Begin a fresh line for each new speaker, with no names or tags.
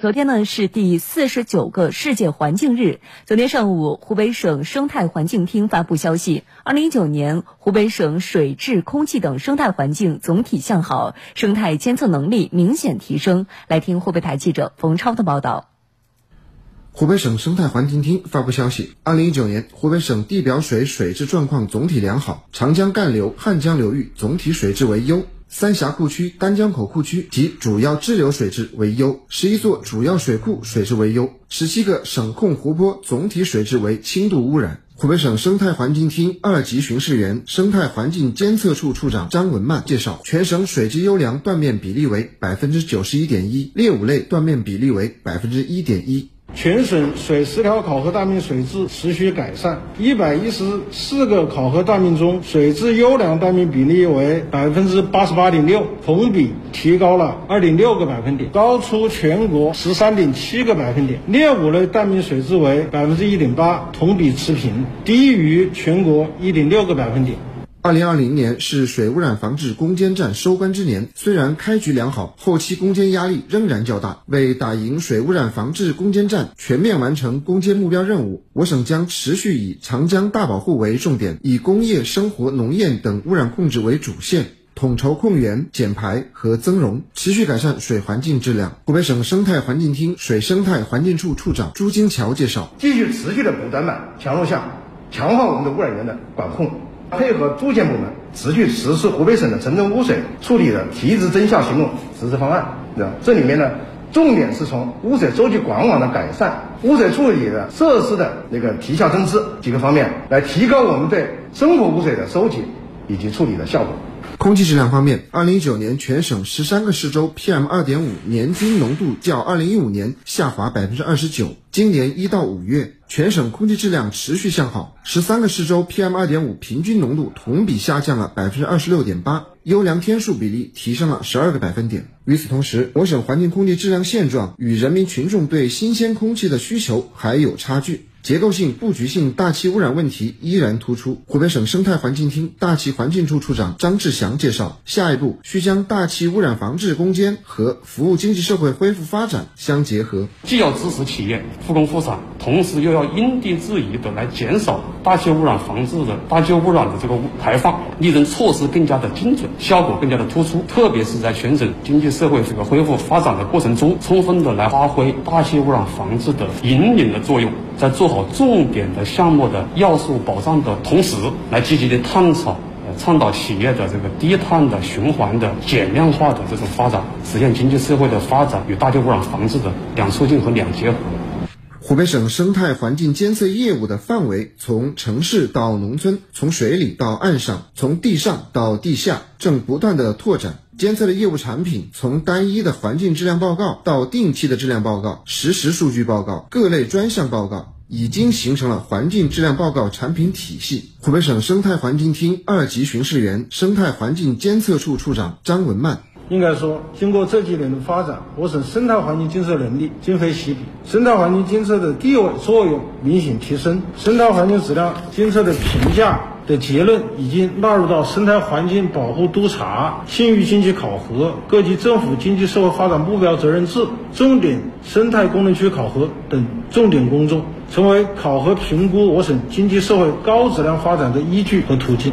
昨天呢是第四十九个世界环境日。昨天上午，湖北省生态环境厅发布消息，二零一九年湖北省水质、空气等生态环境总体向好，生态监测能力明显提升。来听湖北台记者冯超的报道。
湖北省生态环境厅发布消息，二零一九年湖北省地表水水质状况总体良好，长江干流、汉江流域总体水质为优。三峡库区、丹江口库区及主要支流水质为优，十一座主要水库水质为优，十七个省控湖泊总体水质为轻度污染。湖北省生态环境厅二级巡视员、生态环境监测处处长张文曼介绍，全省水质优良断面比例为百分之九十一点一，劣五类断面比例为百分之一点一。
全省水十条考核大面水质持续改善，一百一十四个考核大面中，水质优良大面比例为百分之八十八点六，同比提高了二点六个百分点，高出全国十三点七个百分点。劣五类大面水质为百分之一点八，同比持平，低于全国一点六个百分点。
二零二零年是水污染防治攻坚战收官之年，虽然开局良好，后期攻坚压力仍然较大。为打赢水污染防治攻坚战，全面完成攻坚目标任务，我省将持续以长江大保护为重点，以工业、生活、农业等污染控制为主线，统筹控源、减排和增容，持续改善水环境质量。湖北省生态环境厅水生态环境处处长朱金桥介绍：
继续持续的不断的强弱项，强化我们的污染源的管控。配合住建部门持续实施湖北省的城镇污水处理的提质增效行动实施方案，对吧？这里面呢，重点是从污水收集管网的改善、污水处理的设施的那个提效增资几个方面，来提高我们对生活污水的收集以及处理的效果。
空气质量方面，二零一九年全省十三个市州 PM 二点五年均浓度较二零一五年下滑百分之二十九。今年一到五月，全省空气质量持续向好，十三个市州 PM 二点五平均浓度同比下降了百分之二十六点八，优良天数比例提升了十二个百分点。与此同时，我省环境空气质量现状与人民群众对新鲜空气的需求还有差距。结构性、布局性大气污染问题依然突出。湖北省生态环境厅大气环境处处长张志祥介绍，下一步需将大气污染防治攻坚和服务经济社会恢复发展相结合，
既要支持企业复工复产，同时又要因地制宜的来减少大气污染防治的大气污染的这个排放，力争措施更加的精准，效果更加的突出。特别是在全省经济社会这个恢复发展的过程中，充分的来发挥大气污染防治的引领的作用，在做。好重点的项目的要素保障的同时，来积极的探讨、倡导企业的这个低碳的、循环的、减量化的这种发展，实现经济社会的发展与大气污染防治的两促进和两结合。
湖北省生态环境监测业务的范围从城市到农村，从水里到岸上，从地上到地下，正不断的拓展。监测的业务产品从单一的环境质量报告到定期的质量报告、实时数据报告、各类专项报告。已经形成了环境质量报告产品体系。湖北省生态环境厅二级巡视员、生态环境监测处处长张文曼
应该说，经过这几年的发展，我省生态环境监测能力今非昔比，生态环境监测的地位作用明显提升，生态环境质量监测的评价。的结论已经纳入到生态环境保护督查、信誉经济考核、各级政府经济社会发展目标责任制、重点生态功能区考核等重点工作，成为考核评估我省经济社会高质量发展的依据和途径。